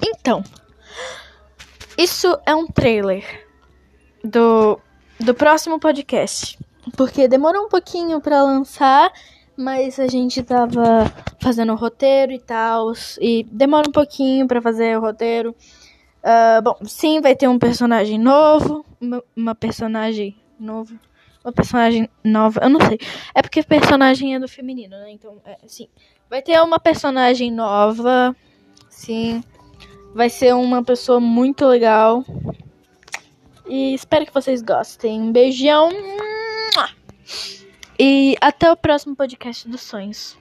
Então, isso é um trailer do, do próximo podcast. Porque demorou um pouquinho para lançar, mas a gente tava fazendo o roteiro e tal. E demora um pouquinho para fazer o roteiro. Uh, bom, sim, vai ter um personagem novo. Uma, personagem novo. Uma personagem nova. Eu não sei. É porque personagem é do feminino, né? Então, é, sim. Vai ter uma personagem nova. Sim. Vai ser uma pessoa muito legal. E espero que vocês gostem. Um beijão. E até o próximo podcast dos sonhos.